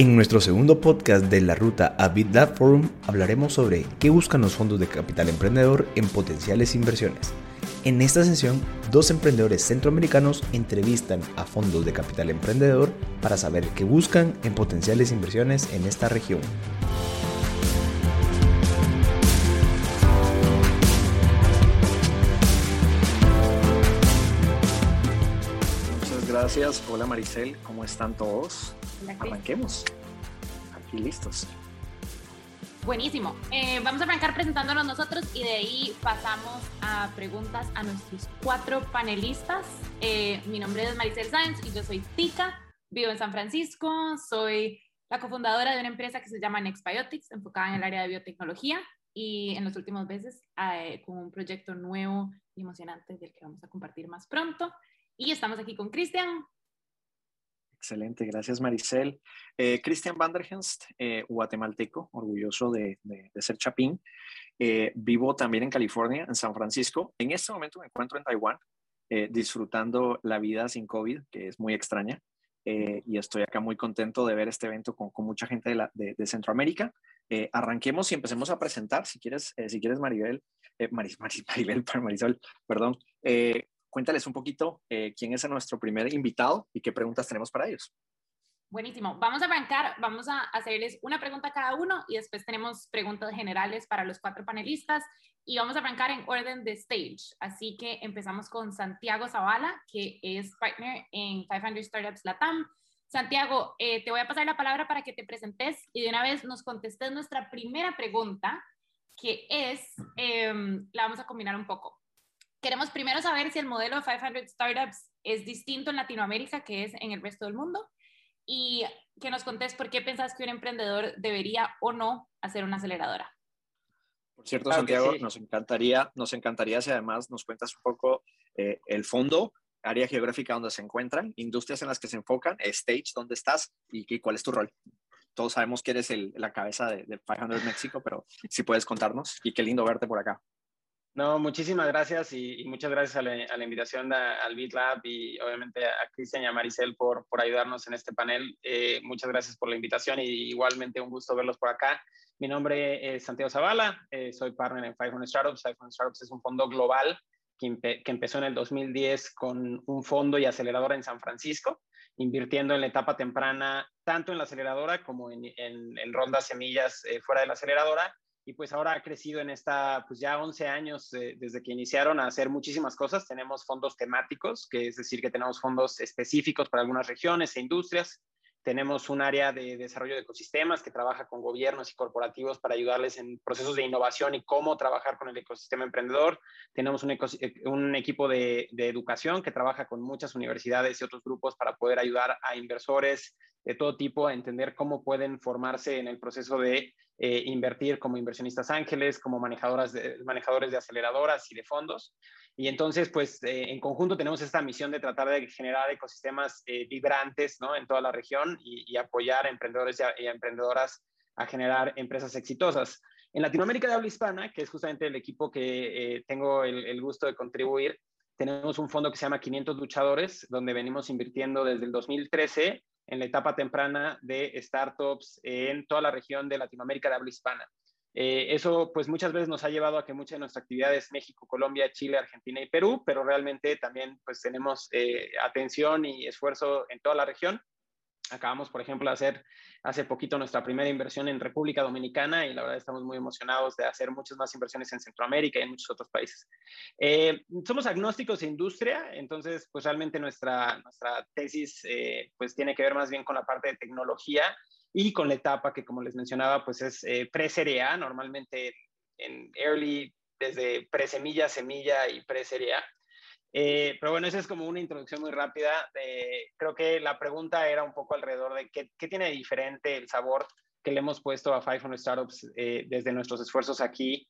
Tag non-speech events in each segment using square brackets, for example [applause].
En nuestro segundo podcast de la ruta a BitLab Forum hablaremos sobre qué buscan los fondos de capital emprendedor en potenciales inversiones. En esta sesión, dos emprendedores centroamericanos entrevistan a fondos de capital emprendedor para saber qué buscan en potenciales inversiones en esta región. Gracias. Hola Maricel, ¿cómo están todos? Arranquemos. Aquí listos. Buenísimo. Eh, vamos a arrancar presentándonos nosotros y de ahí pasamos a preguntas a nuestros cuatro panelistas. Eh, mi nombre es Maricel Sáenz y yo soy Tika, vivo en San Francisco, soy la cofundadora de una empresa que se llama Nextbiotics, enfocada en el área de biotecnología y en los últimos meses eh, con un proyecto nuevo y emocionante del que vamos a compartir más pronto. Y estamos aquí con Cristian. Excelente, gracias Maricel. Eh, Cristian Vanderhenst, eh, guatemalteco, orgulloso de, ser chapín. Eh, vivo también en California, en San Francisco. En este momento me encuentro en Taiwán, disfrutando la vida sin COVID, que es muy extraña. y estoy acá muy contento de ver este evento con, mucha gente de, Centroamérica. arranquemos y empecemos a presentar, si quieres, si quieres Maribel, Maris, Maribel, Marisol, [laughs] perdón, cuéntales un poquito eh, quién es nuestro primer invitado y qué preguntas tenemos para ellos. Buenísimo. Vamos a arrancar, vamos a hacerles una pregunta a cada uno y después tenemos preguntas generales para los cuatro panelistas y vamos a arrancar en orden de stage. Así que empezamos con Santiago Zavala, que es partner en 500 Startups Latam. Santiago, eh, te voy a pasar la palabra para que te presentes y de una vez nos contestes nuestra primera pregunta, que es, em, la vamos a combinar un poco queremos primero saber si el modelo de 500 Startups es distinto en Latinoamérica que es en el resto del mundo y que nos contes por qué pensás que un emprendedor debería o no hacer una aceleradora. Por cierto, Santiago, nos encantaría, nos encantaría si además nos cuentas un poco eh, el fondo, área geográfica donde se encuentran, industrias en las que se enfocan, stage, dónde estás y, cuál es tu rol. Todos sabemos que eres la cabeza de, de 500 México, pero si puedes contarnos y qué lindo verte por acá. No, muchísimas gracias y, muchas gracias a la, invitación al BitLab y obviamente a Cristian y a Maricel por, por ayudarnos en este panel. Eh, muchas gracias por la invitación y igualmente un gusto verlos por acá. Mi nombre es Santiago Zavala, eh, soy partner en 500 Startups. 500 Startups es un fondo global que, que, empezó en el 2010 con un fondo y aceleradora en San Francisco, invirtiendo en la etapa temprana tanto en la aceleradora como en, en, rondas semillas eh, fuera de la aceleradora y pues ahora ha crecido en esta, pues ya 11 años eh, desde que iniciaron a hacer muchísimas cosas. Tenemos fondos temáticos, que es decir, que tenemos fondos específicos para algunas regiones e industrias. Tenemos un área de desarrollo de ecosistemas que trabaja con gobiernos y corporativos para ayudarles en procesos de innovación y cómo trabajar con el ecosistema emprendedor. Tenemos un, eh, equipo de educación que trabaja con muchas universidades y otros grupos para poder ayudar a inversores de todo tipo a entender cómo pueden formarse en el proceso de eh, invertir como inversionistas ángeles, como manejadoras de, manejadores de aceleradoras y de fondos. Y entonces, pues eh, en conjunto tenemos esta misión de tratar de generar ecosistemas eh, vibrantes ¿no? en toda la región y, apoyar a emprendedores y, a, emprendedoras a generar empresas exitosas. En Latinoamérica de habla hispana, que es justamente el equipo que tengo el, el gusto de contribuir, tenemos un fondo que se llama 500 Luchadores, donde venimos invirtiendo desde el 2013 en la etapa temprana de startups en toda la región de Latinoamérica de habla hispana. Eh, eso pues muchas veces nos ha llevado a que muchas de nuestras actividades México, Colombia, Chile, Argentina y Perú, pero realmente también pues tenemos eh, atención y esfuerzo en toda la región Acabamos, por ejemplo, de hacer hace poquito nuestra primera inversión en República Dominicana y la verdad estamos muy emocionados de hacer muchas más inversiones en Centroamérica y en muchos otros países. Eh, somos agnósticos de industria, entonces pues realmente nuestra, nuestra tesis eh, pues tiene que ver más bien con la parte de tecnología y con la etapa que como les mencionaba pues es eh, pre-serie normalmente en early desde pre-semilla, semilla y pre-serie. Eh, pero bueno, esa es como una introducción muy rápida. creo que la pregunta era un poco alrededor de qué, qué, tiene diferente el sabor que le hemos puesto a 500 Startups eh, desde nuestros esfuerzos aquí.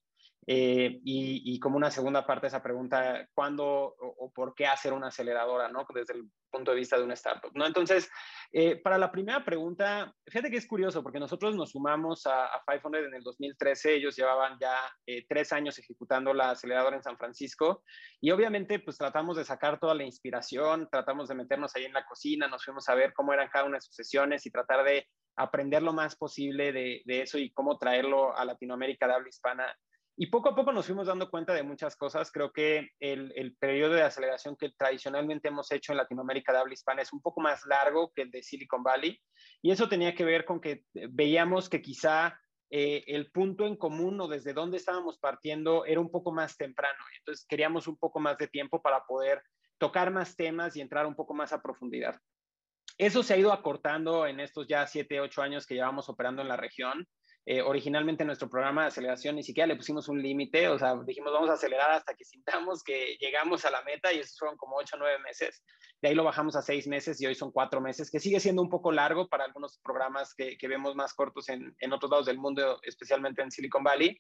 Eh, y, como una segunda parte de esa pregunta, ¿cuándo o, por qué hacer una aceleradora, ¿no? Desde el punto de vista de una startup, ¿no? Entonces, eh, para la primera pregunta, fíjate que es curioso porque nosotros nos sumamos a, a 500 en el 2013, ellos llevaban ya eh, tres años ejecutando la aceleradora en San Francisco y obviamente pues tratamos de sacar toda la inspiración, tratamos de meternos ahí en la cocina, nos fuimos a ver cómo eran cada una de sus sesiones y tratar de aprender lo más posible de, de eso y cómo traerlo a Latinoamérica de habla hispana y poco a poco nos fuimos dando cuenta de muchas cosas. Creo que el, el, periodo de aceleración que tradicionalmente hemos hecho en Latinoamérica de habla hispana es un poco más largo que el de Silicon Valley. Y eso tenía que ver con que veíamos que quizá eh, el punto en común o desde dónde estábamos partiendo era un poco más temprano. Entonces queríamos un poco más de tiempo para poder tocar más temas y entrar un poco más a profundidad. Eso se ha ido acortando en estos ya siete, ocho años que llevamos operando en la región. Eh, originalmente nuestro programa de aceleración ni siquiera le pusimos un límite, o sea, dijimos vamos a acelerar hasta que sintamos que llegamos a la meta y esos fueron como ocho o nueve meses. De ahí lo bajamos a seis meses y hoy son cuatro meses, que sigue siendo un poco largo para algunos programas que, que vemos más cortos en, en, otros lados del mundo, especialmente en Silicon Valley.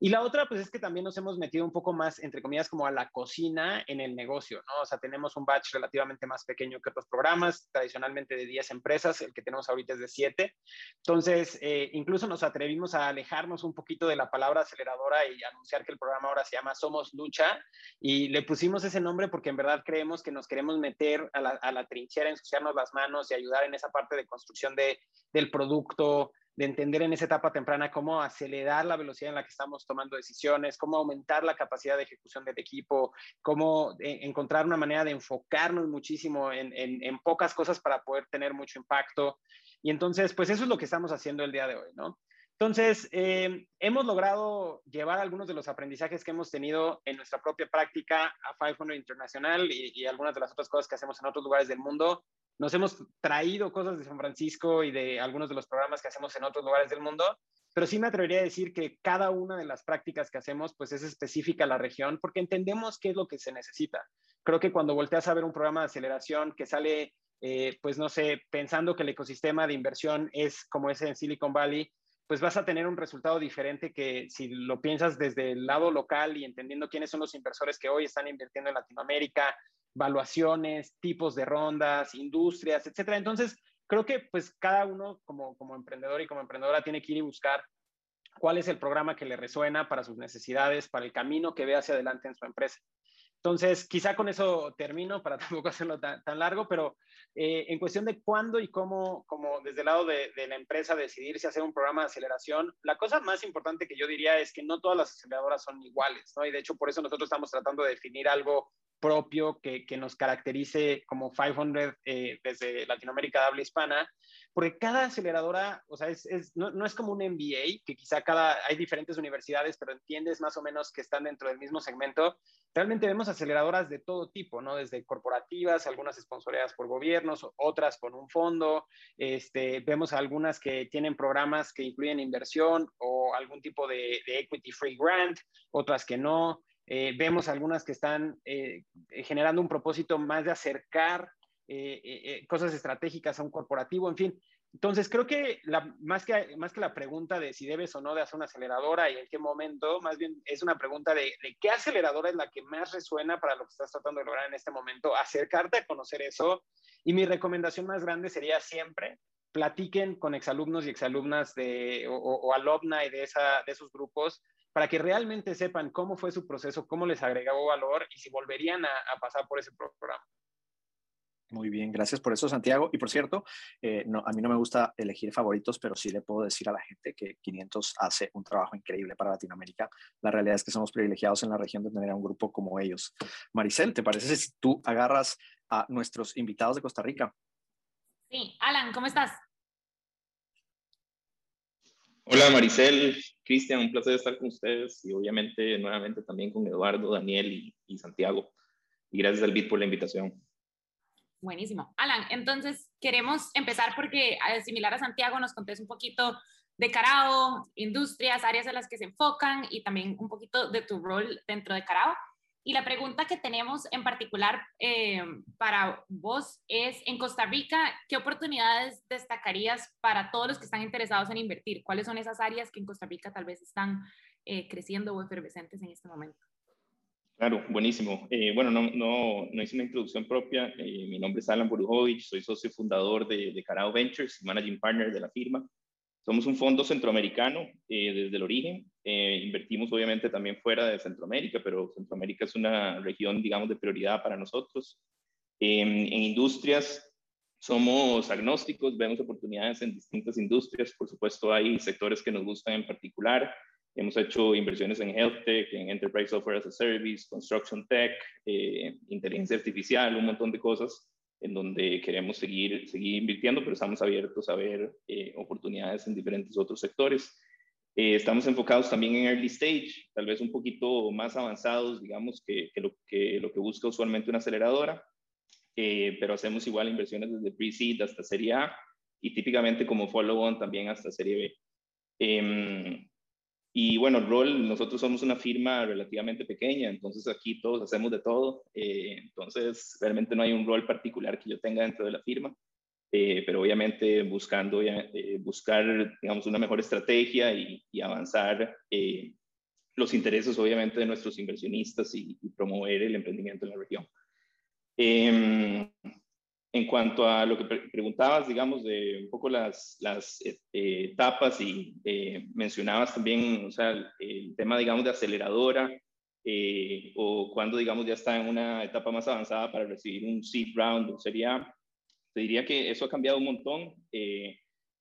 Y la otra, pues es que también nos hemos metido un poco más, entre comillas, como a la cocina en el negocio, ¿no? O sea, tenemos un batch relativamente más pequeño que otros programas, tradicionalmente de 10 empresas, el que tenemos ahorita es de 7. Entonces, eh, incluso nos atrevimos atrevimos a alejarnos un poquito de la palabra aceleradora y anunciar que el programa ahora se llama Somos Lucha y le pusimos ese nombre porque en verdad creemos que nos queremos meter a la, a la trinchera, ensuciarnos las manos y ayudar en esa parte de construcción de, del producto, de entender en esa etapa temprana cómo acelerar la velocidad en la que estamos tomando decisiones, cómo aumentar la capacidad de ejecución del equipo, cómo eh, encontrar una manera de enfocarnos muchísimo en, en, en, pocas cosas para poder tener mucho impacto. Y entonces, pues eso es lo que estamos haciendo el día de hoy, ¿no? Entonces, eh, hemos logrado llevar algunos de los aprendizajes que hemos tenido en nuestra propia práctica a 500 Internacional y, y, algunas de las otras cosas que hacemos en otros lugares del mundo. Nos hemos traído cosas de San Francisco y de algunos de los programas que hacemos en otros lugares del mundo, pero sí me atrevería a decir que cada una de las prácticas que hacemos pues es específica a la región porque entendemos qué es lo que se necesita. Creo que cuando volteas a ver un programa de aceleración que sale, eh, pues no sé, pensando que el ecosistema de inversión es como ese en Silicon Valley, pues vas a tener un resultado diferente que si lo piensas desde el lado local y entendiendo quiénes son los inversores que hoy están invirtiendo en Latinoamérica, valuaciones, tipos de rondas, industrias, etcétera. Entonces, creo que pues cada uno como, como emprendedor y como emprendedora tiene que ir y buscar cuál es el programa que le resuena para sus necesidades, para el camino que ve hacia adelante en su empresa. Entonces, quizá con eso termino para [laughs] tampoco hacerlo tan, tan largo, pero eh, en cuestión de cuándo y cómo, como desde el lado de, de, la empresa decidir si hacer un programa de aceleración, la cosa más importante que yo diría es que no todas las aceleradoras son iguales, ¿no? Y de hecho, por eso nosotros estamos tratando de definir algo propio que, que nos caracterice como 500 eh, desde Latinoamérica de habla hispana, porque cada aceleradora, o sea, es, es, no, no, es como un MBA, que quizá cada, hay diferentes universidades, pero entiendes más o menos que están dentro del mismo segmento. Realmente vemos aceleradoras de todo tipo, ¿no? Desde corporativas, algunas sponsoreadas por gobiernos, otras con un fondo, este, vemos algunas que tienen programas que incluyen inversión o algún tipo de equity free grant, otras que no. Eh, vemos algunas que están eh, generando un propósito más de acercar eh, eh, cosas estratégicas a un corporativo, en fin. Entonces, creo que, más que más que la pregunta de si debes o no de hacer una aceleradora y en qué momento, más bien es una pregunta de, qué aceleradora es la que más resuena para lo que estás tratando de lograr en este momento, acercarte a conocer eso. Y mi recomendación más grande sería siempre platiquen con exalumnos y exalumnas de, o, o alumni de, de esos grupos para que realmente sepan cómo fue su proceso, cómo les agregó valor y si volverían a, a pasar por ese programa. Muy bien, gracias por eso, Santiago. Y por cierto, eh, no, a mí no me gusta elegir favoritos, pero sí le puedo decir a la gente que 500 hace un trabajo increíble para Latinoamérica. La realidad es que somos privilegiados en la región de tener a un grupo como ellos. Maricel, ¿te parece si tú agarras a nuestros invitados de Costa Rica? Sí, Alan, ¿cómo estás? Hola Maricel, Cristian, un placer estar con ustedes y obviamente nuevamente también con Eduardo, Daniel y, y Santiago. Y gracias al BIT por la invitación. Buenísimo. Alan, entonces queremos empezar porque, similar a Santiago, nos contés un poquito de Carao, industrias, áreas en las que se enfocan y también un poquito de tu rol dentro de Carao. Y la pregunta que tenemos en particular eh, para vos es, en Costa Rica, ¿qué oportunidades destacarías para todos los que están interesados en invertir? ¿Cuáles son esas áreas que en Costa Rica tal vez están eh, creciendo o efervescentes en este momento. Claro, buenísimo. Eh, bueno, no, no, no, hice una introducción propia. Eh, mi nombre es Alan Borujovic, soy socio fundador de, de Carao Ventures managing partner de la firma. Somos un fondo centroamericano desde el origen. invertimos obviamente también fuera de Centroamérica, pero Centroamérica es una región, digamos, de prioridad para nosotros. en industrias somos agnósticos, vemos oportunidades en distintas industrias. Por supuesto, hay sectores que nos gustan en particular. Hemos hecho inversiones en health tech, en enterprise software as a service, construction tech, eh, inteligencia artificial, un montón de cosas en donde queremos seguir, seguir invirtiendo, pero estamos abiertos a ver eh, oportunidades en diferentes otros sectores. Eh, estamos enfocados también en early stage, tal vez un poquito más avanzados, digamos, que, que, lo, que lo que busca usualmente una aceleradora. Eh, pero hacemos igual inversiones desde pre-seed hasta serie A y típicamente como follow-on también hasta serie B. Em, y bueno, el rol, nosotros somos una firma relativamente pequeña, entonces aquí todos hacemos de todo, eh, entonces realmente no hay un rol particular que yo tenga dentro de la firma, eh, pero obviamente buscando buscar, digamos, una mejor estrategia y, y avanzar los intereses obviamente de nuestros inversionistas y promover el emprendimiento en la región. En cuanto a lo que preguntabas, digamos, de un poco las, las eh, etapas y eh, mencionabas también, o sea, el, tema, digamos, de aceleradora eh, o cuando, digamos, ya está en una etapa más avanzada para recibir un seed round sería, te diría que eso ha cambiado un montón.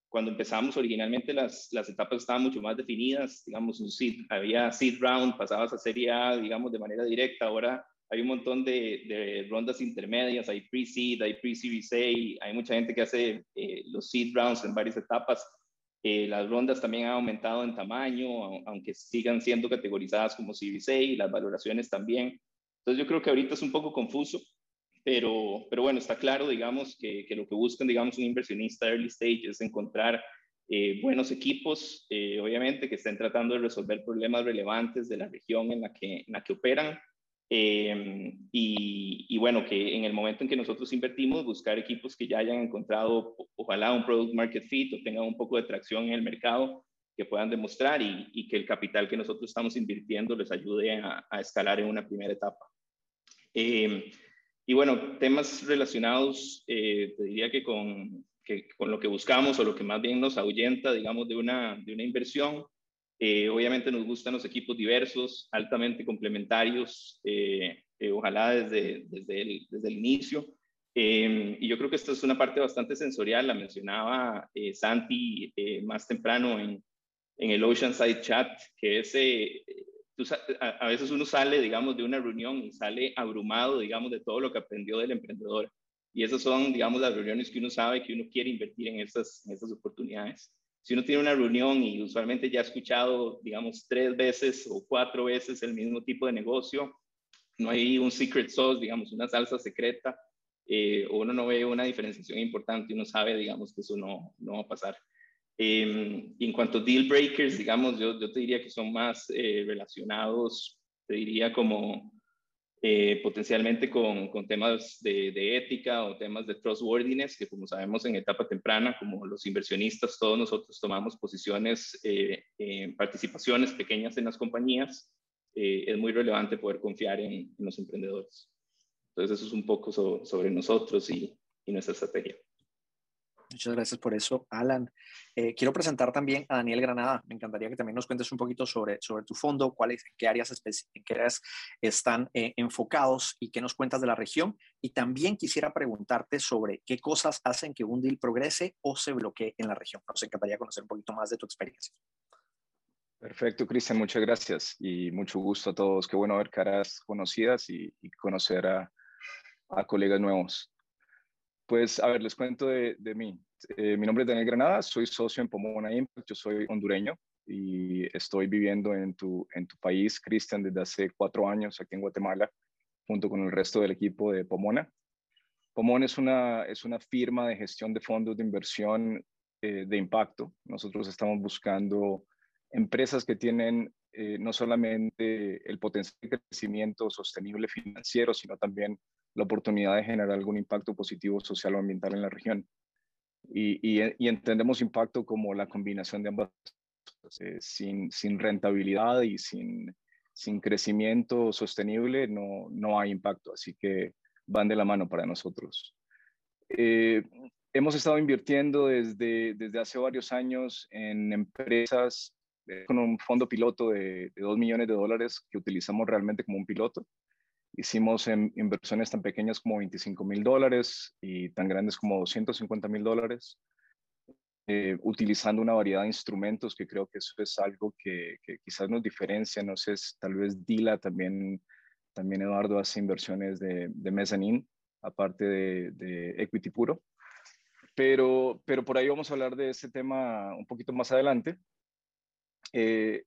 cuando empezamos originalmente las, las etapas estaban mucho más definidas, digamos, un seed, había seed round, pasabas a serie A, digamos, de manera directa, ahora hay un montón de, rondas intermedias, hay pre-seed, hay pre-series A, hay mucha gente que hace eh, los seed rounds en varias etapas. Eh, las rondas también han aumentado en tamaño, aunque sigan siendo categorizadas como Series A, y las valoraciones también. Entonces yo creo que ahorita es un poco confuso, pero, pero bueno, está claro, digamos, que, que lo que buscan, digamos, un inversionista early stage es encontrar eh, buenos equipos, obviamente, que estén tratando de resolver problemas relevantes de la región en la que, en la que operan eh, y, bueno, que en el momento en que nosotros invertimos, buscar equipos que ya hayan encontrado, ojalá, un product market fit o tengan un poco de tracción en el mercado que puedan demostrar y, que el capital que nosotros estamos invirtiendo les ayude a, escalar en una primera etapa. Eh, y bueno, temas relacionados, eh, te diría que con, que con lo que buscamos o lo que más bien nos ahuyenta, digamos, de una, de una inversión, eh, obviamente nos gustan los equipos diversos, altamente complementarios, eh, eh, ojalá desde, desde, el, desde el inicio. Y yo creo que esta es una parte bastante sensorial, la mencionaba Santi más temprano en, en el Oceanside Chat, que es, a, a, veces uno sale, digamos, de una reunión y sale abrumado, digamos, de todo lo que aprendió del emprendedor. Y esas son, digamos, las reuniones que uno sabe que uno quiere invertir en estas, en estas oportunidades si uno tiene una reunión y usualmente ya ha escuchado, digamos, tres veces o cuatro veces el mismo tipo de negocio, no hay un secret sauce, digamos, una salsa secreta, eh, uno no ve una diferenciación importante uno sabe, digamos, que eso no, no va a pasar. Eh, y en cuanto a deal breakers, digamos, yo, yo te diría que son más eh, relacionados, te diría como eh, potencialmente con, con temas de, de, ética o temas de trustworthiness, que como sabemos en etapa temprana, como los inversionistas, todos nosotros tomamos posiciones, eh, participaciones pequeñas en las compañías, eh, es muy relevante poder confiar en, los emprendedores. Entonces eso es un poco sobre nosotros y, y nuestra estrategia. Muchas gracias por eso, Alan. Eh, quiero presentar también a Daniel Granada. Me encantaría que también nos cuentes un poquito sobre, sobre tu fondo, cuáles, qué áreas, en qué áreas están eh, enfocados y qué nos cuentas de la región. Y también quisiera preguntarte sobre qué cosas hacen que un deal progrese o se bloquee en la región. Nos encantaría conocer un poquito más de tu experiencia. Perfecto, Cristian, muchas gracias y mucho gusto a todos. Qué bueno ver caras conocidas y, conocer a colegas nuevos. Pues, a ver, les cuento de, mí. Eh, mi nombre es Daniel Granada, soy socio en Pomona Impact, yo soy hondureño y estoy viviendo en tu, en tu país, Cristian, desde hace cuatro años aquí en Guatemala, junto con el resto del equipo de Pomona. Pomona es una, es una firma de gestión de fondos de inversión eh, de impacto. Nosotros estamos buscando empresas que tienen eh, no solamente el potencial de crecimiento sostenible financiero, sino también la oportunidad de generar algún impacto positivo social o ambiental en la región. Y, y, entendemos impacto como la combinación de ambas. Eh, sin, sin rentabilidad y sin, sin crecimiento sostenible no, no hay impacto, así que van de la mano para nosotros. Eh, hemos estado invirtiendo desde, desde hace varios años en empresas eh, con un fondo piloto de, de 2 millones de dólares que utilizamos realmente como un piloto. Hicimos inversiones tan pequeñas como 25 mil dólares y tan grandes como 250 mil dólares, eh, utilizando una variedad de instrumentos que creo que eso es algo que, quizás nos diferencia. No sé, tal vez Dila también, también Eduardo hace inversiones de, de mezzanine, aparte de, de equity puro. Pero, pero por ahí vamos a hablar de ese tema un poquito más adelante. Eh,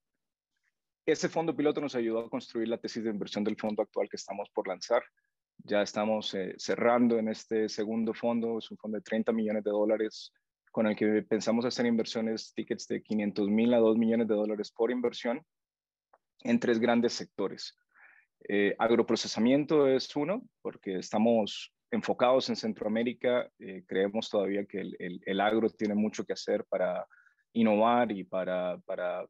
ese fondo piloto nos ayudó a construir la tesis de inversión del fondo actual que estamos por lanzar. Ya estamos eh, cerrando en este segundo fondo, es un fondo de 30 millones de dólares con el que pensamos hacer inversiones, tickets de 500 mil a 2 millones de dólares por inversión en tres grandes sectores. Eh, agroprocesamiento es uno, porque estamos enfocados en Centroamérica, eh, creemos todavía que el, el, agro tiene mucho que hacer para innovar y para, para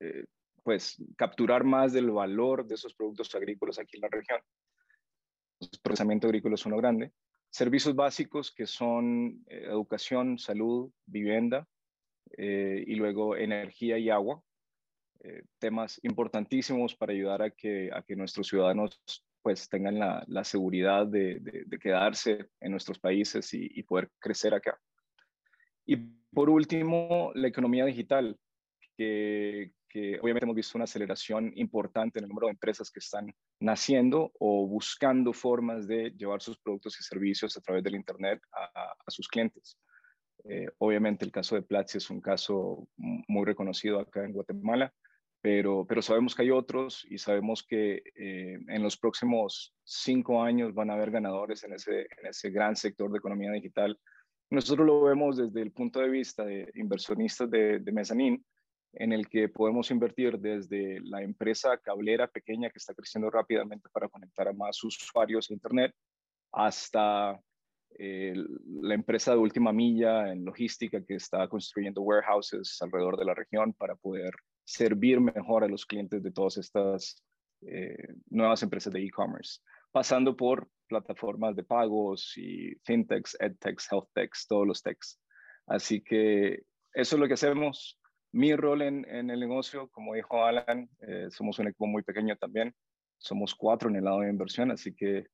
eh, pues, capturar más del valor de esos productos agrícolas aquí en la región. El procesamiento agrícola es uno grande. Servicios básicos que son eh, educación, salud, vivienda y luego energía y agua. temas importantísimos para ayudar a que, a que nuestros ciudadanos pues tengan la, la seguridad de, de, quedarse en nuestros países y, poder crecer acá. Y por último, la economía digital, que, que, obviamente hemos visto una aceleración importante en el número de empresas que están naciendo o buscando formas de llevar sus productos y servicios a través del Internet a, a sus clientes. Eh, obviamente el caso de Platzi es un caso muy reconocido acá en Guatemala pero, pero sabemos que hay otros y sabemos que eh, en los próximos cinco años van a haber ganadores en ese, en ese gran sector de economía digital. Nosotros lo vemos desde el punto de vista de inversionistas de, de mezzanine, en el que podemos invertir desde la empresa cablera pequeña que está creciendo rápidamente para conectar a más usuarios a Internet, hasta eh, la empresa de última milla en logística que está construyendo warehouses alrededor de la región para poder servir mejor a los clientes de todas estas eh, nuevas empresas de e-commerce, pasando por plataformas de pagos y fintechs, edtechs, healthtechs, todos los techs. Así que eso es lo que hacemos. Mi rol en, en el negocio, como dijo Alan, eh, somos un equipo muy pequeño también. Somos cuatro en el lado de inversión, así que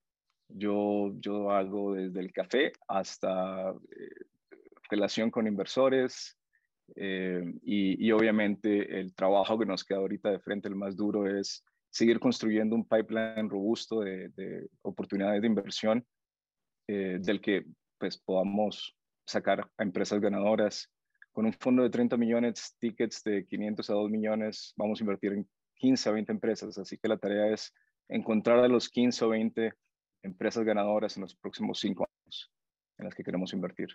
yo, yo hago desde el café hasta eh, relación con inversores, eh, y, obviamente el trabajo que nos queda ahorita de frente, el más duro, es seguir construyendo un pipeline robusto de, oportunidades de inversión eh, del que pues podamos sacar a empresas ganadoras. Con un fondo de 30 millones, tickets de 500 a 2 millones, vamos a invertir en 15 a 20 empresas. Así que la tarea es encontrar a los 15 o 20 empresas ganadoras en los próximos 5 años en las que queremos invertir.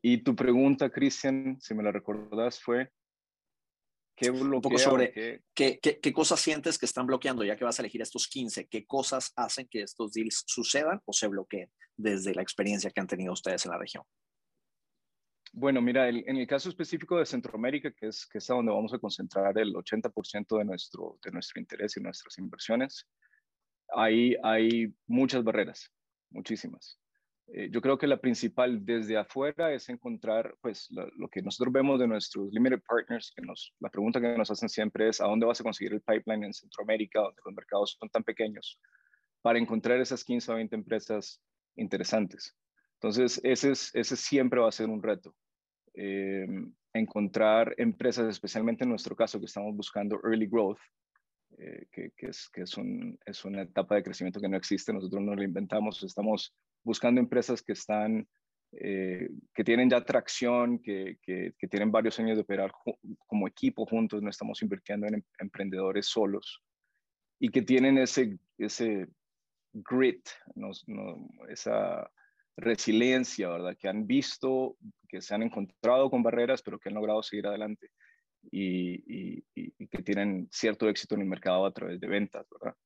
Y tu pregunta, Cristian, si me la recordás, fue, ¿qué bloquea? Un poco sobre qué? Qué, cosas sientes que están bloqueando, ya que vas a elegir estos 15, qué cosas hacen que estos deals sucedan o se bloqueen desde la experiencia que han tenido ustedes en la región. Bueno, mira, en el caso específico de Centroamérica, que es, que es a donde vamos a concentrar el 80% de nuestro, de nuestro interés y nuestras inversiones, ahí hay muchas barreras, muchísimas. Eh, yo creo que la principal desde afuera es encontrar, pues, lo, que nosotros vemos de nuestros limited partners, que nos, la pregunta que nos hacen siempre es, ¿a dónde vas a conseguir el pipeline en Centroamérica, donde los mercados son tan pequeños, para encontrar esas 15 o 20 empresas interesantes? Entonces, ese, es, ese siempre va a ser un reto. Eh, encontrar empresas, especialmente en nuestro caso, que estamos buscando early growth, eh, que, que, es, que es, un, es, una etapa de crecimiento que no existe, nosotros no la inventamos, estamos buscando empresas que están, eh, que tienen ya tracción, que, que, tienen varios años de operar como equipo juntos, no estamos invirtiendo en em-, emprendedores solos y que tienen ese, ese grit, no, esa resiliencia, ¿verdad? Que han visto, que se han encontrado con barreras, pero que han logrado seguir adelante y, y, y que tienen cierto éxito en el mercado a través de ventas, ¿verdad?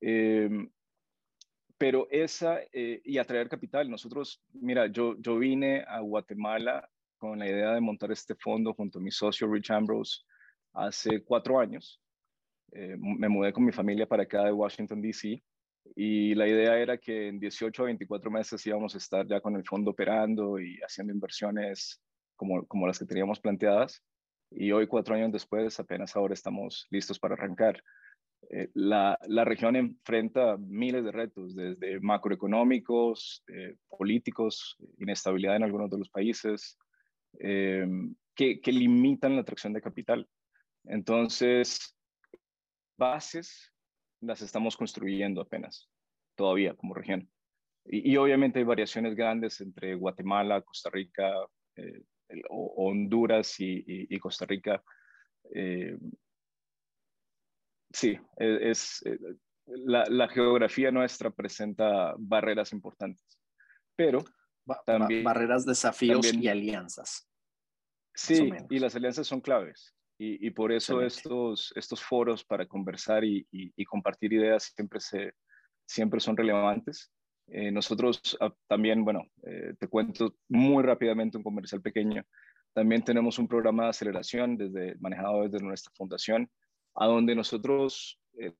Eh, pero esa, eh, y atraer capital, nosotros, mira, yo, yo vine a Guatemala con la idea de montar este fondo junto a mi socio Rich Ambrose hace cuatro años. Eh, me mudé con mi familia para acá de Washington, D.C. Y la idea era que en 18 o 24 meses íbamos a estar ya con el fondo operando y haciendo inversiones como, como las que teníamos planteadas. Y hoy, cuatro años después, apenas ahora estamos listos para arrancar. Eh, la, la, región enfrenta miles de retos, desde macroeconómicos, eh, políticos, inestabilidad en algunos de los países, eh, que, que, limitan la atracción de capital. Entonces, bases las estamos construyendo apenas, todavía como región. Y, y obviamente hay variaciones grandes entre Guatemala, Costa Rica, Honduras y, y, Costa Rica sí, e, es, eh, la, geografía nuestra presenta barreras importantes, pero también... barreras, desafíos y alianzas. Sí, y las alianzas son claves. Y, por eso estos, estos foros para conversar y, compartir ideas siempre, se, siempre son relevantes. Eh, nosotros ah, también, bueno, eh, te cuento muy rápidamente un comercial pequeño. También tenemos un programa de aceleración desde, manejado desde nuestra fundación a donde nosotros, eh,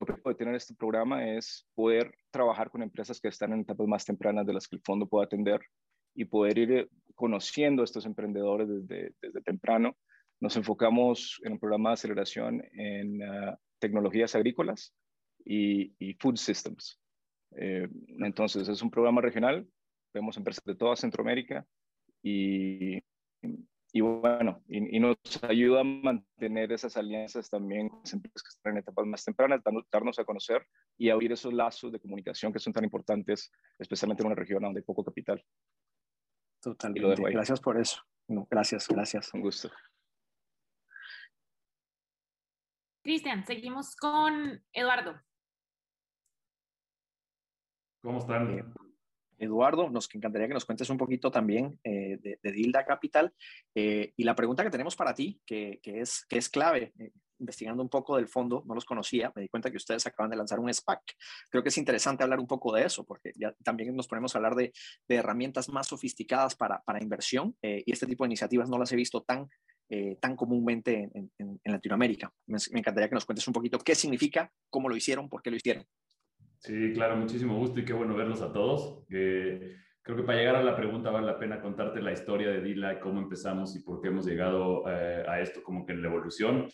lo que puede tener este programa es poder trabajar con empresas que están en etapas más tempranas de las que el fondo puede atender y poder ir eh, conociendo a estos emprendedores desde, desde temprano. Nos enfocamos en un programa de aceleración en ah, tecnologías agrícolas y, y food systems. Eh, entonces, es un programa regional, vemos empresas de toda Centroamérica y y bueno, y, nos ayuda a mantener esas alianzas también con las empresas que están en etapas más tempranas, darnos a conocer y abrir esos lazos de comunicación que son tan importantes, especialmente en una región donde hay poco capital. Totalmente. Gracias por eso. gracias, gracias. Un gusto. Cristian, seguimos con Eduardo. ¿Cómo están? Eduardo, nos encantaría que nos cuentes un poquito también eh, de, Dilda Capital. Eh, y la pregunta que tenemos para ti, que, es, que es clave, eh, investigando un poco del fondo, no los conocía, me di cuenta que ustedes acaban de lanzar un SPAC. Creo que es interesante hablar un poco de eso, porque ya también nos ponemos a hablar de, herramientas más sofisticadas para, para inversión y este tipo de iniciativas no las he visto tan, tan comúnmente en, Latinoamérica. Me, me encantaría que nos cuentes un poquito qué significa, cómo lo hicieron, por qué lo hicieron. Sí, claro, muchísimo gusto y qué bueno verlos a todos. creo que para llegar a la pregunta vale la pena contarte la historia de Dila, cómo empezamos y por qué hemos llegado eh, a esto como que en la evolución.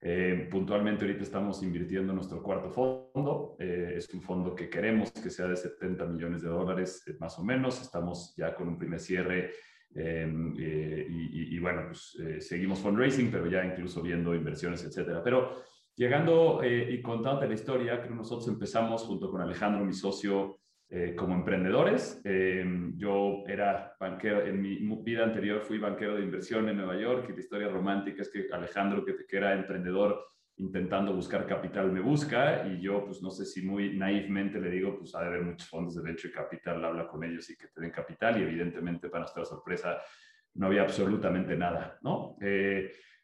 Eh, puntualmente ahorita estamos invirtiendo en nuestro cuarto fondo. Eh, es un fondo que queremos que sea de 70 millones de dólares más o menos. Estamos ya con un primer cierre y, y, bueno, pues seguimos fundraising, pero ya incluso viendo inversiones, etcétera. Pero Llegando eh, y contándote la historia, creo que nosotros empezamos junto con Alejandro, mi socio, eh, como emprendedores. Eh, yo era banquero, en mi vida anterior fui banquero de inversión en Nueva York y la historia romántica es que Alejandro, que era emprendedor intentando buscar capital, me busca y yo, pues no sé si muy naivmente le digo, pues ha de haber muchos fondos de y capital, habla con ellos y que te den capital y evidentemente para nuestra sorpresa no había absolutamente nada, ¿no?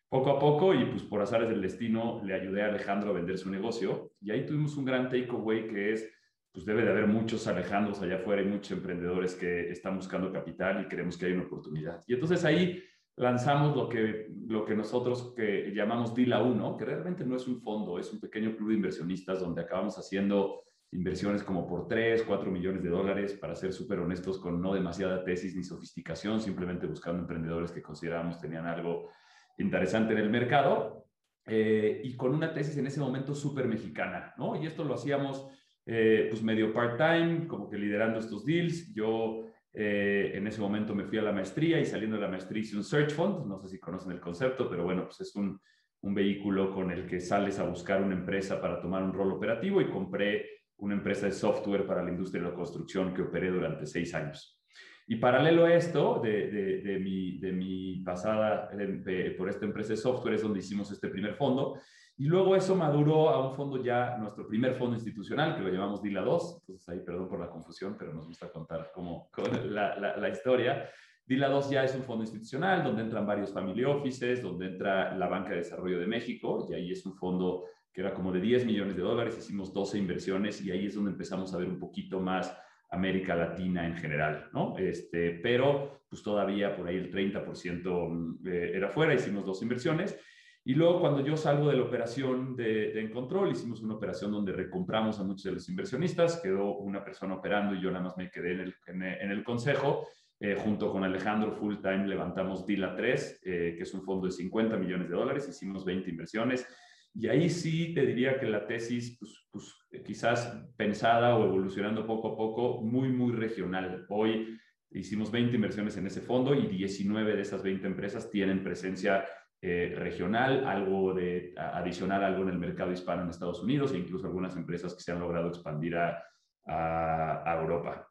poco a poco y pues por azares del destino le ayudé a Alejandro a vender su negocio y ahí tuvimos un gran takeaway que es, pues debe de haber muchos Alejandros allá afuera y muchos emprendedores que están buscando capital y creemos que hay una oportunidad. Y entonces ahí lanzamos lo que, lo que nosotros que llamamos DILA 1, que realmente no es un fondo, es un pequeño club de inversionistas donde acabamos haciendo inversiones como por 3, 4 millones de dólares, para ser súper honestos, con no demasiada tesis ni sofisticación, simplemente buscando emprendedores que consideramos tenían algo interesante en el mercado eh, y con una tesis en ese momento súper mexicana, ¿no? Y esto lo hacíamos eh, pues medio part-time, como que liderando estos deals. Yo eh, en ese momento me fui a la maestría y saliendo de la maestría hice un search fund, no sé si conocen el concepto, pero bueno, pues es un, vehículo con el que sales a buscar una empresa para tomar un rol operativo y compré una empresa de software para la industria de la construcción que operé durante seis años. Y paralelo a esto, de, mi, de mi, pasada por esta empresa de software, es donde hicimos este primer fondo. Y luego eso maduró a un fondo ya, nuestro primer fondo institucional, que lo llamamos DILA 2. Entonces ahí, perdón por la confusión, pero nos gusta contar cómo, [laughs] la, la, historia. DILA 2 ya es un fondo institucional donde entran varios family offices, donde entra la Banca de Desarrollo de México, y ahí es un fondo que era como de 10 millones de dólares, hicimos 12 inversiones y ahí es donde empezamos a ver un poquito más América Latina en general, ¿no? Este, pero pues todavía por ahí el 30% mm, eh, era fuera, hicimos dos inversiones. Y luego cuando yo salgo de la operación de, de Encontrol, hicimos una operación donde recompramos a muchos de los inversionistas, quedó una persona operando y yo nada más me quedé en el, en el consejo. Eh, junto con Alejandro Full Time levantamos Dila 3, eh, que es un fondo de 50 millones de dólares, hicimos 20 inversiones. Y ahí sí te diría que la tesis, pues, pues quizás pensada o evolucionando poco a poco, muy, muy regional. Hoy hicimos 20 inversiones en ese fondo y 19 de esas 20 empresas tienen presencia eh, regional, algo de adicional, algo en el mercado hispano en Estados Unidos e incluso algunas empresas que se han logrado expandir a, a, Europa.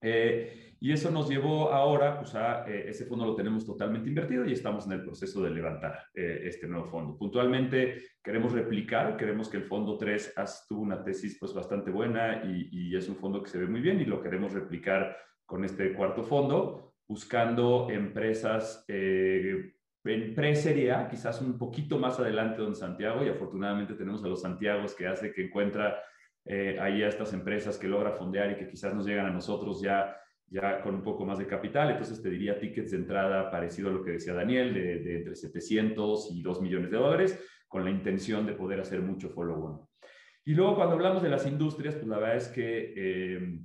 Eh, y eso nos llevó ahora, pues a eh, ese fondo lo tenemos totalmente invertido y estamos en el proceso de levantar este nuevo fondo. Puntualmente queremos replicar, queremos que el fondo 3 tuvo una tesis pues bastante buena y, y, es un fondo que se ve muy bien y lo queremos replicar con este cuarto fondo, buscando empresas eh, en pre-serie quizás un poquito más adelante don Santiago, y afortunadamente tenemos a los Santiagos que hace que encuentra eh, ahí a estas empresas que logra fondear y que quizás nos llegan a nosotros ya, ya con un poco más de capital. Entonces te diría tickets de entrada parecido a lo que decía Daniel, de, entre 700 y 2 millones de dólares, con la intención de poder hacer mucho follow-on. Y luego cuando hablamos de las industrias, pues la verdad es que... Eh,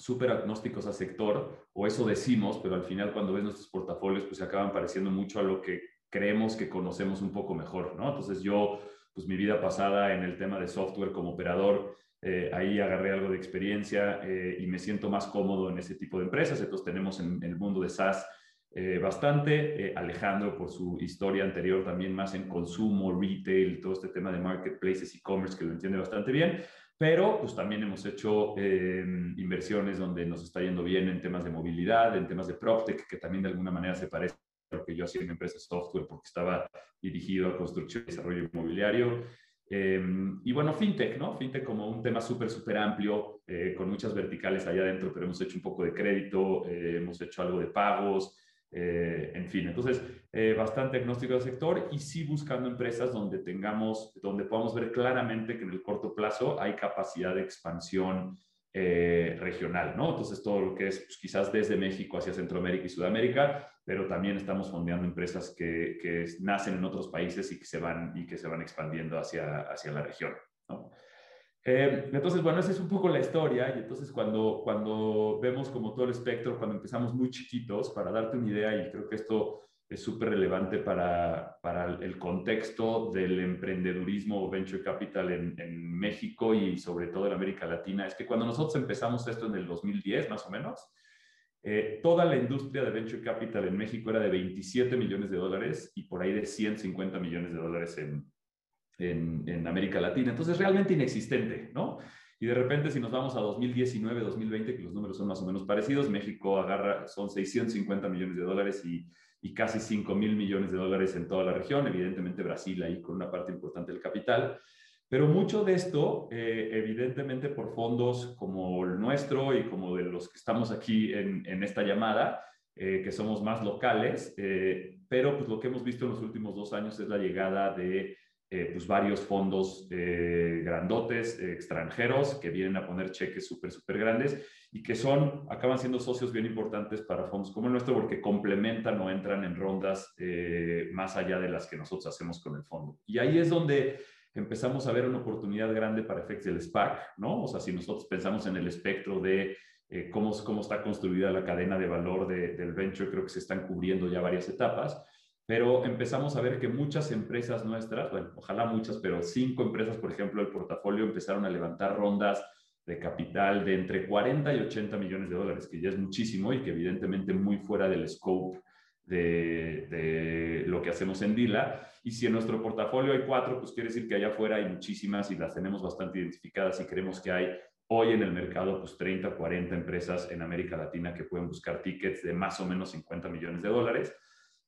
súper agnósticos a sector, o eso decimos, pero al final cuando ves nuestros portafolios, pues se acaban pareciendo mucho a lo que creemos que conocemos un poco mejor, ¿no? Entonces yo, pues mi vida pasada en el tema de software como operador, eh, ahí agarré algo de experiencia eh, y me siento más cómodo en ese tipo de empresas. Entonces tenemos en, el mundo de SaaS eh, bastante. Alejandro, por su historia anterior, también más en consumo, retail, todo este tema de marketplaces, e-commerce, que lo entiende bastante bien pero pues también hemos hecho eh, inversiones donde nos está yendo bien en temas de movilidad, en temas de PropTech, que también de alguna manera se parece a lo que yo hacía en mi empresa software porque estaba dirigido a construcción y desarrollo inmobiliario. Eh, y bueno, FinTech, ¿no? FinTech como un tema súper, súper amplio, eh, con muchas verticales allá adentro, pero hemos hecho un poco de crédito, hemos hecho algo de pagos, eh, en fin, entonces, eh, bastante agnóstico del sector y sí buscando empresas donde tengamos, donde podamos ver claramente que en el corto plazo hay capacidad de expansión eh, regional, ¿no? Entonces, todo lo que es pues, quizás desde México hacia Centroamérica y Sudamérica, pero también estamos fondeando empresas que, que, nacen en otros países y que se van, y que se van expandiendo hacia, hacia la región, ¿no? Eh, entonces, bueno, esa es un poco la historia y entonces cuando, cuando vemos como todo el espectro, cuando empezamos muy chiquitos, para darte una idea, y creo que esto es súper relevante para, para, el contexto del emprendedurismo o venture capital en, en, México y sobre todo en América Latina, es que cuando nosotros empezamos esto en el 2010 más o menos, eh, toda la industria de venture capital en México era de 27 millones de dólares y por ahí de 150 millones de dólares en, en, América Latina. Entonces, realmente inexistente, ¿no? Y de repente, si nos vamos a 2019, 2020, que los números son más o menos parecidos, México agarra, son 650 millones de dólares y, y casi 5 mil millones de dólares en toda la región. Evidentemente, Brasil ahí con una parte importante del capital. Pero mucho de esto, eh, evidentemente, por fondos como el nuestro y como de los que estamos aquí en, en esta llamada, eh, que somos más locales, eh, pero pues lo que hemos visto en los últimos dos años es la llegada de eh, pues varios fondos eh, grandotes eh, extranjeros que vienen a poner cheques súper, súper grandes y que son, acaban siendo socios bien importantes para fondos como el nuestro porque complementan o entran en rondas más allá de las que nosotros hacemos con el fondo. Y ahí es donde empezamos a ver una oportunidad grande para efectos del SPAC, ¿no? O sea, si nosotros pensamos en el espectro de cómo, cómo está construida la cadena de valor del venture, creo que se están cubriendo ya varias etapas pero empezamos a ver que muchas empresas nuestras, bueno, ojalá muchas, pero cinco empresas, por ejemplo, el portafolio empezaron a levantar rondas de capital de entre 40 y 80 millones de dólares, que ya es muchísimo y que evidentemente muy fuera del scope de, de, lo que hacemos en Dila. Y si en nuestro portafolio hay cuatro, pues quiere decir que allá afuera hay muchísimas y las tenemos bastante identificadas y creemos que hay hoy en el mercado pues 30, 40 empresas en América Latina que pueden buscar tickets de más o menos 50 millones de dólares.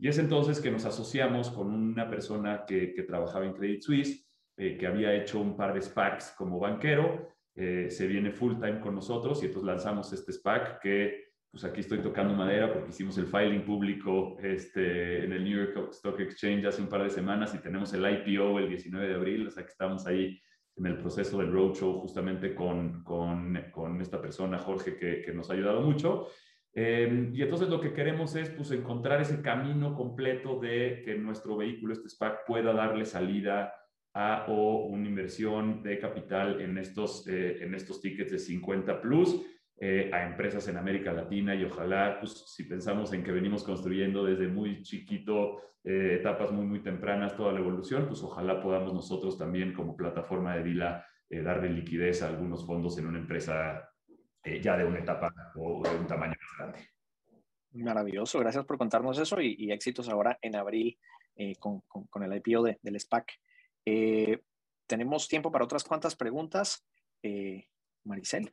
Y es entonces que nos asociamos con una persona que, trabajaba en Credit Suisse, eh, que había hecho un par de SPACs como banquero, eh, se viene full time con nosotros y entonces lanzamos este SPAC que pues aquí estoy tocando madera porque hicimos el filing público este, en el New York Stock Exchange hace un par de semanas y tenemos el IPO el 19 de abril, o sea que estamos ahí en el proceso del roadshow justamente con, con, con esta persona, Jorge, que, que, nos ha ayudado mucho. Em, y entonces lo que queremos es pues, encontrar ese camino completo de que nuestro vehículo, este SPAC, pueda darle salida a o una inversión de capital en estos, eh, en estos tickets de 50 plus eh, a empresas en América Latina. Y ojalá, pues, si pensamos en que venimos construyendo desde muy chiquito, eh, etapas muy, muy tempranas, toda la evolución, pues ojalá podamos nosotros también como plataforma de Vila darle liquidez a algunos fondos en una empresa ya de una etapa o de un tamaño más grande. Maravilloso, gracias por contarnos eso y, éxitos ahora en abril con, con, el IPO de, del SPAC. Eh, tenemos tiempo para otras cuantas preguntas. Eh, Maricel.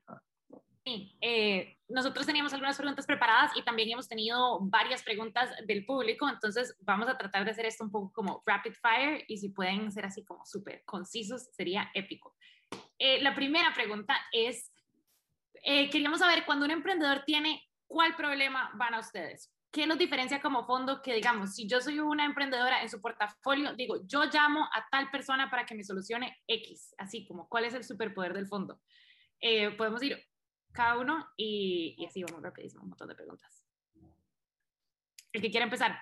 Sí, eh, nosotros teníamos algunas preguntas preparadas y también hemos tenido varias preguntas del público, entonces vamos a tratar de hacer esto un poco como rapid fire y si pueden ser así como súper concisos sería épico. la primera pregunta es, queríamos saber cuando un emprendedor tiene, ¿cuál problema van a ustedes? ¿qué nos diferencia como fondo que digamos, si yo soy una emprendedora en su portafolio, digo, yo llamo a tal persona para que me solucione X, así como, ¿cuál es el superpoder del fondo? Eh, podemos ir cada uno y, y así vamos rapidísimo, un montón de preguntas. El que quiera empezar.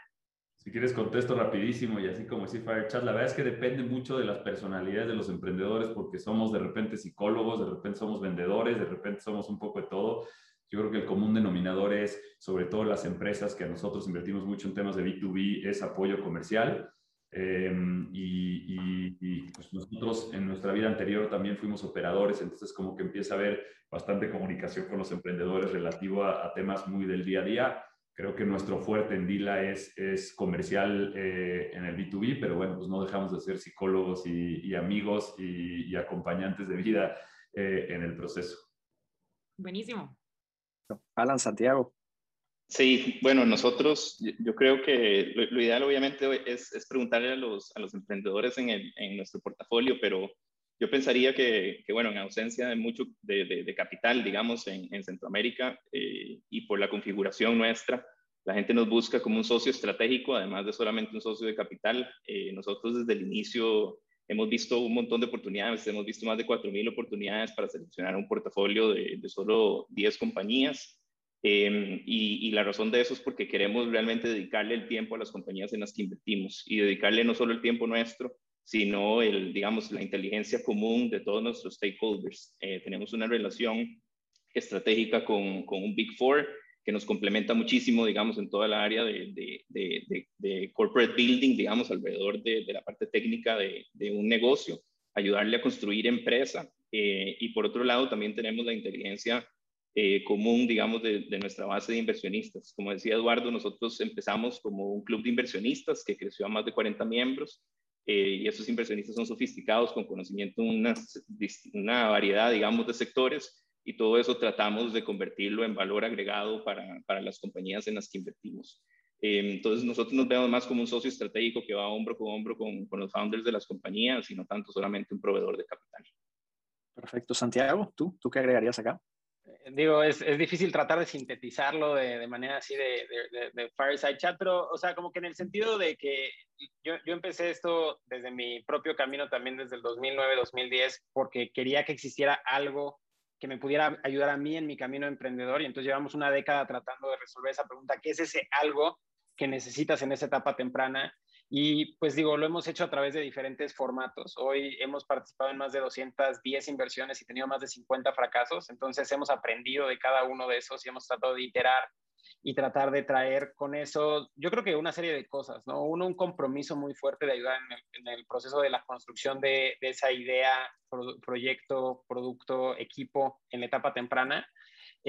Si quieres contesto rapidísimo y así como si Fire Chat, la verdad es que depende mucho de las personalidades de los emprendedores porque somos de repente psicólogos, de repente somos vendedores, de repente somos un poco de todo. Yo creo que el común denominador es, sobre todo las empresas que a nosotros invertimos mucho en temas de B2B, es apoyo comercial. Em, y, pues nosotros en nuestra vida anterior también fuimos operadores, entonces como que empieza a haber bastante comunicación con los emprendedores relativo a, temas muy del día a día. Creo que nuestro fuerte en Dila es, es comercial eh, en el B2B, pero bueno, pues no dejamos de ser psicólogos y, amigos y, acompañantes de vida eh, en el proceso. Buenísimo. Alan Santiago. Sí, bueno, nosotros, yo creo que lo, ideal obviamente es, es, preguntarle a los, a los emprendedores en, el, en, nuestro portafolio, pero yo pensaría que, que bueno, en ausencia de mucho de, de, capital, digamos, en, en Centroamérica eh, y por la configuración nuestra, la gente nos busca como un socio estratégico, además de solamente un socio de capital. Eh, nosotros desde el inicio hemos visto un montón de oportunidades, hemos visto más de 4.000 oportunidades para seleccionar un portafolio de, de solo 10 compañías. Em, y, la razón de eso es porque queremos realmente dedicarle el tiempo a las compañías en las que invertimos y dedicarle no solo el tiempo nuestro, sino el, digamos, la inteligencia común de todos nuestros stakeholders. Eh, tenemos una relación estratégica con, con un Big Four que nos complementa muchísimo, digamos, en toda la área de, de, corporate building, digamos, alrededor de, la parte técnica de, un negocio, ayudarle a construir empresa. Eh, y por otro lado, también tenemos la inteligencia eh, común, digamos, de, nuestra base de inversionistas. Como decía Eduardo, nosotros empezamos como un club de inversionistas que creció a más de 40 miembros. Eh, y esos inversionistas son sofisticados, con conocimiento en una, una variedad, digamos, de sectores y todo eso tratamos de convertirlo en valor agregado para, para las compañías en las que invertimos. Eh, entonces nosotros nos vemos más como un socio estratégico que va hombro con hombro con, con, los founders de las compañías y no tanto solamente un proveedor de capital. Perfecto. Santiago, ¿tú, ¿tú qué agregarías acá? Digo, es, es, difícil tratar de sintetizarlo de, de manera así de, fireside chat, pero, o sea, como que en el sentido de que yo, yo empecé esto desde mi propio camino también desde el 2009-2010, porque quería que existiera algo que me pudiera ayudar a mí en mi camino emprendedor. Y entonces llevamos una década tratando de resolver esa pregunta, ¿qué es ese algo que necesitas en esa etapa temprana? Y pues digo, lo hemos hecho a través de diferentes formatos. Hoy hemos participado en más de 210 inversiones y tenido más de 50 fracasos. Entonces hemos aprendido de cada uno de esos y hemos tratado de iterar y tratar de traer con eso, yo creo que una serie de cosas, ¿no? Uno, un compromiso muy fuerte de ayudar en el, proceso de la construcción de, esa idea, proyecto, producto, equipo en la etapa temprana.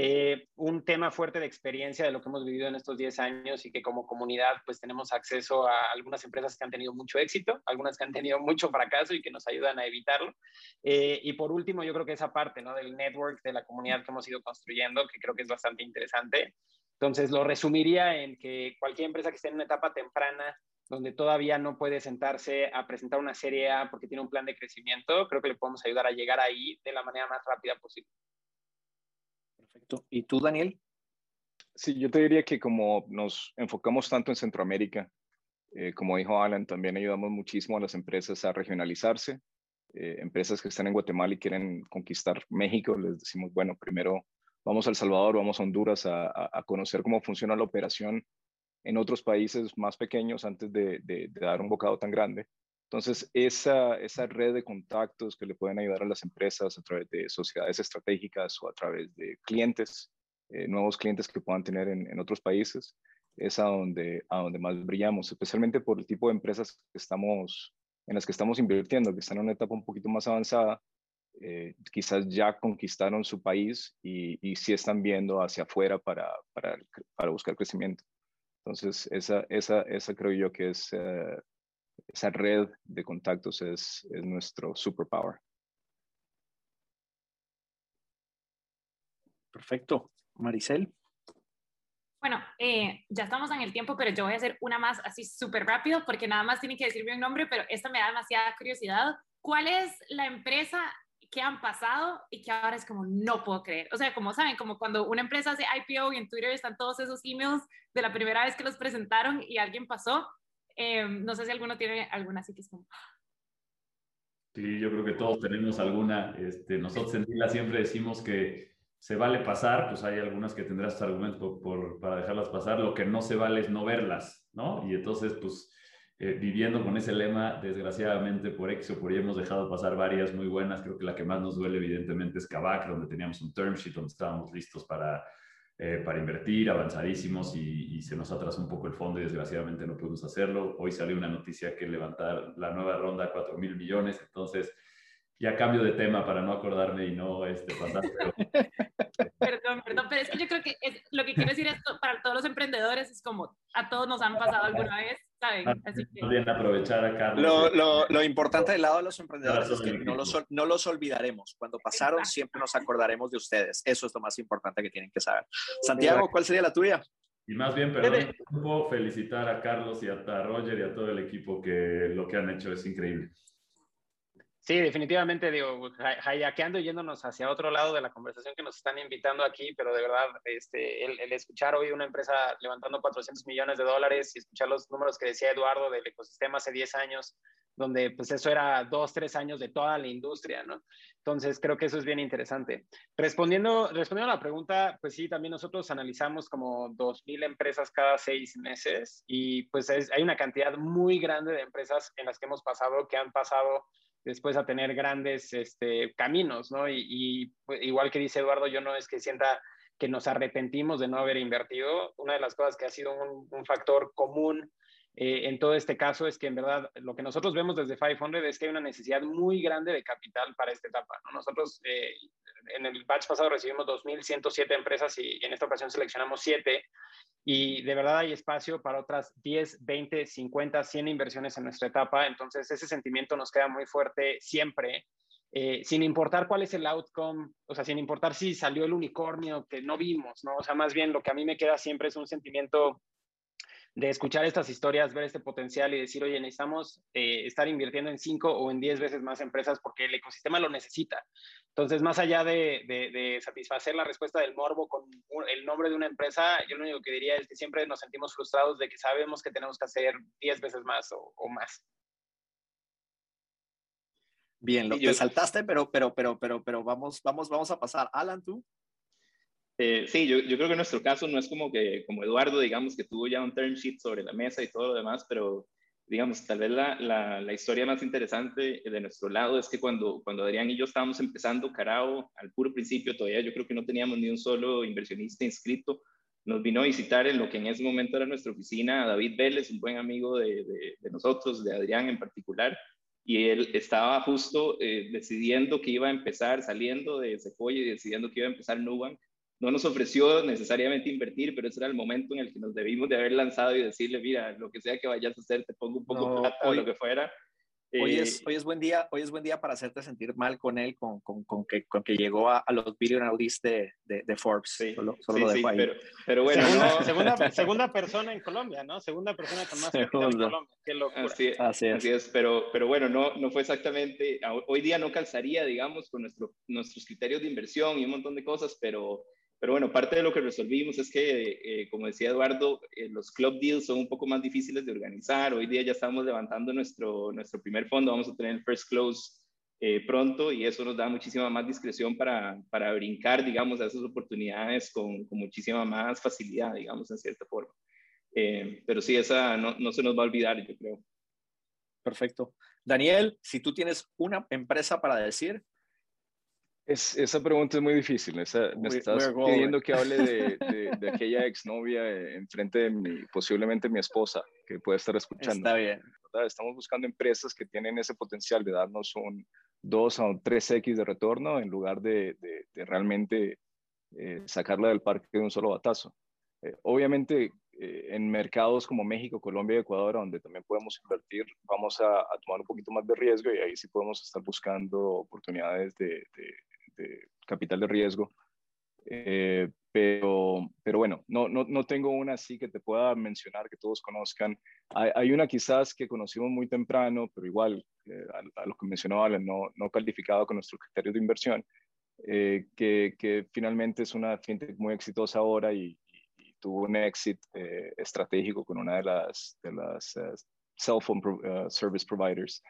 Eh, un tema fuerte de experiencia de lo que hemos vivido en estos 10 años y que como comunidad pues tenemos acceso a algunas empresas que han tenido mucho éxito, algunas que han tenido [laughs] mucho fracaso y que nos ayudan a evitarlo. Eh, y por último, yo creo que esa parte ¿no? del network, de la comunidad que hemos ido construyendo, que creo que es bastante interesante, entonces, lo resumiría en que cualquier empresa que esté en una etapa temprana, donde todavía no puede sentarse a presentar una serie A porque tiene un plan de crecimiento, creo que le podemos ayudar a llegar ahí de la manera más rápida posible. Perfecto. ¿Y tú, Daniel? Sí, yo te diría que como nos enfocamos tanto en Centroamérica, eh, como dijo Alan, también ayudamos muchísimo a las empresas a regionalizarse. Eh, empresas que están en Guatemala y quieren conquistar México, les decimos, bueno, primero vamos a El Salvador, vamos a Honduras a, conocer cómo funciona la operación en otros países más pequeños antes de, de, dar un bocado tan grande. Entonces, esa, esa red de contactos que le pueden ayudar a las empresas a través de sociedades estratégicas o a través de clientes, eh, nuevos clientes que puedan tener en, otros países, es a donde, a donde más brillamos, especialmente por el tipo de empresas que estamos, en las que estamos invirtiendo, que están en una etapa un poquito más avanzada, eh, quizás ya conquistaron su país y, y sí están viendo hacia afuera para, para, para buscar crecimiento. Entonces, esa, esa, esa creo yo que es, eh, esa red de contactos es, es nuestro superpower. Perfecto. Maricel. Bueno, eh, ya estamos en el tiempo, pero yo voy a hacer una más así súper rápido porque nada más tienen que decirme un nombre, pero esta me da demasiada curiosidad. ¿Cuál es la empresa que han pasado y que ahora es como no puedo creer? O sea, como saben, como cuando una empresa hace IPO y en Twitter están todos esos emails de la primera vez que los presentaron y alguien pasó. Eh, no sé si alguno tiene alguna así que. Sí, yo creo que todos tenemos alguna. Este, nosotros en Dila siempre decimos que se vale pasar, pues hay algunas que tendrás argumentos por, para dejarlas pasar, lo que no se vale es no verlas, ¿no? Y entonces, pues, eh, viviendo con ese lema, desgraciadamente por X o por hemos dejado pasar varias muy buenas, creo que la que más nos duele evidentemente es Kavak, donde teníamos un term sheet, donde estábamos listos para, eh, para invertir, avanzadísimos y, y, se nos atrasó un poco el fondo y desgraciadamente no pudimos hacerlo. Hoy salió una noticia que levantar la nueva ronda a 4 mil millones, entonces ya cambio de tema para no acordarme y no este, pasar. [laughs] perdón, perdón, pero es que yo creo que lo que quiero decir es para todos los emprendedores es como a todos nos han pasado alguna vez, ¿saben? Ah, Así que... aprovechar a Carlos. Lo, lo, lo, importante del lado de los emprendedores es que no los, no los olvidaremos. Cuando pasaron siempre nos acordaremos de ustedes. Eso es lo más importante que tienen que saber. Santiago, ¿cuál sería la tuya? Y más bien, perdón, felicitar a Carlos y a, a Roger y a todo el equipo que lo que han hecho es increíble. Sí, definitivamente, digo, hayaqueando y yéndonos hacia otro lado de la conversación que nos están invitando aquí, pero de verdad, este, el, escuchar hoy una empresa levantando 400 millones de dólares y escuchar los números que decía Eduardo del ecosistema hace 10 años, donde pues eso era dos, tres años de toda la industria, ¿no? Entonces, creo que eso es bien interesante. Respondiendo, respondiendo a la pregunta, pues sí, también nosotros analizamos como 2.000 empresas cada seis meses y pues hay una cantidad muy grande de empresas en las que hemos pasado, que han pasado después a tener grandes este, caminos, ¿no? Y, pues, igual que dice Eduardo, yo no es que sienta que nos arrepentimos de no haber invertido. Una de las cosas que ha sido un, factor común eh, en todo este caso es que en verdad lo que nosotros vemos desde 500 es que hay una necesidad muy grande de capital para esta etapa. ¿no? Nosotros eh, en el batch pasado recibimos 2.107 empresas y en esta ocasión seleccionamos 7 y de verdad hay espacio para otras 10, 20, 50, 100 inversiones en nuestra etapa. Entonces ese sentimiento nos queda muy fuerte siempre, eh, sin importar cuál es el outcome, o sea, sin importar si salió el unicornio que no vimos, ¿no? O sea, más bien lo que a mí me queda siempre es un sentimiento de escuchar estas historias, ver este potencial y decir, oye, necesitamos eh, estar invirtiendo en cinco o en diez veces más empresas porque el ecosistema lo necesita. Entonces, más allá de, de, satisfacer la respuesta del morbo con el nombre de una empresa, yo lo único que diría es que siempre nos sentimos frustrados de que sabemos que tenemos que hacer diez veces más o, o más. Bien, lo que saltaste, pero, pero, pero, pero, pero vamos, vamos, vamos a pasar. Alan, tú. Eh, sí, yo, yo, creo que en nuestro caso no es como que, como Eduardo, digamos que tuvo ya un term sheet sobre la mesa y todo lo demás, pero digamos, tal vez la, la, la, historia más interesante de nuestro lado es que cuando, cuando Adrián y yo estábamos empezando Carao, al puro principio todavía yo creo que no teníamos ni un solo inversionista inscrito, nos vino a visitar en lo que en ese momento era nuestra oficina David Vélez, un buen amigo de, de, nosotros, de Adrián en particular, y él estaba justo eh, decidiendo que iba a empezar, saliendo de Sequoia y decidiendo que iba a empezar Nubank, no nos ofreció necesariamente invertir, pero ese era el momento en el que nos debimos de haber lanzado y decirle, mira, lo que sea que vayas a hacer, te pongo un poco de plata o lo que fuera. Hoy, es, eh, hoy, es buen día, hoy es buen día para hacerte sentir mal con él, con, con, con que, con que llegó a, a los billionaires de, de, de, Forbes. Sí, solo, solo sí, pero, pero, bueno. Segunda, segunda, [laughs] segunda, persona en Colombia, ¿no? Segunda persona con más capital en Colombia. Qué locura. Así, así, es. así, es. Pero, pero bueno, no, no fue exactamente, hoy día no calzaría, digamos, con nuestro, nuestros criterios de inversión y un montón de cosas, pero pero bueno, parte de lo que resolvimos es que, eh, como decía Eduardo, eh, los club deals son un poco más difíciles de organizar. Hoy día ya estamos levantando nuestro, nuestro primer fondo, vamos a tener el first close eh, pronto y eso nos da muchísima más discreción para, para brincar, digamos, a esas oportunidades con, con muchísima más facilidad, digamos, en cierta forma. Eh, pero sí, esa no, no se nos va a olvidar, yo creo. Perfecto. Daniel, si tú tienes una empresa para decir, es, esa pregunta es muy difícil. Esa, me estás pidiendo que hable de, de, [laughs] aquella exnovia eh, enfrente de mi, posiblemente mi esposa, que puede estar escuchando. Está bien. Estamos buscando empresas que tienen ese potencial de darnos un 2 a un 3X de retorno en lugar de, de realmente eh, sacarla del parque de un solo batazo. Eh, obviamente, en mercados como México, Colombia y Ecuador, donde también podemos invertir, vamos a, a, tomar un poquito más de riesgo y ahí sí podemos estar buscando oportunidades de, capital de riesgo. Eh, pero, pero bueno, no, no, no, tengo una así que te pueda mencionar, que todos conozcan. Hay, hay una quizás que conocimos muy temprano, pero igual, eh, a, lo que mencionó Alan, no, no calificado con nuestros criterios de inversión, eh, que, que, finalmente es una fintech muy exitosa ahora y, tuvo un éxito estratégico con una de las, de las cell phone service providers.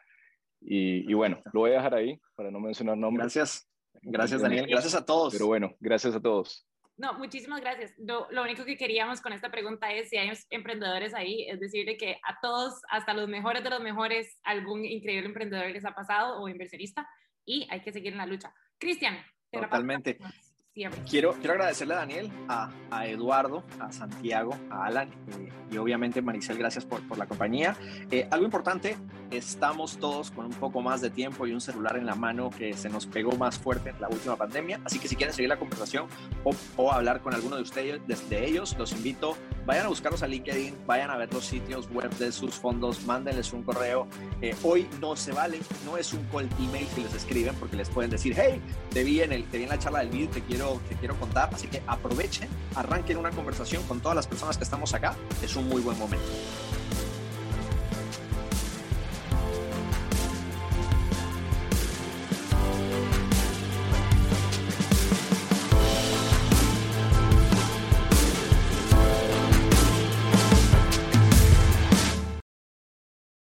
Y, y, bueno, lo voy a dejar ahí para no mencionar nombres. Gracias. Gracias, Daniel. Gracias a todos. Pero bueno, gracias a todos. No, muchísimas gracias. Lo, único que queríamos con esta pregunta es si hay emprendedores ahí, es decir, que a todos, hasta los mejores de los mejores, algún increíble emprendedor les ha pasado o inversionista y hay que seguir en la lucha. Cristian. Totalmente. Quiero, quiero agradecerle a Daniel, a, a Eduardo, a Santiago, a Alan eh, y obviamente Maricel, gracias por, por la compañía. Eh, algo importante, estamos todos con un poco más de tiempo y un celular en la mano que se nos pegó más fuerte la última pandemia, así que si quieren seguir la conversación o, hablar con alguno de ustedes, desde ellos, los invito, vayan a buscarlos a LinkedIn, vayan a ver los sitios web de sus fondos, mándenles un correo. Eh, hoy no se vale, no es un call email que les escriben porque les pueden decir, hey, te vi en, el, te vi en la charla del vídeo, te quiero que quiero contar. Así que aprovechen, arranquen una conversación con todas las personas que estamos acá. Es un muy buen momento.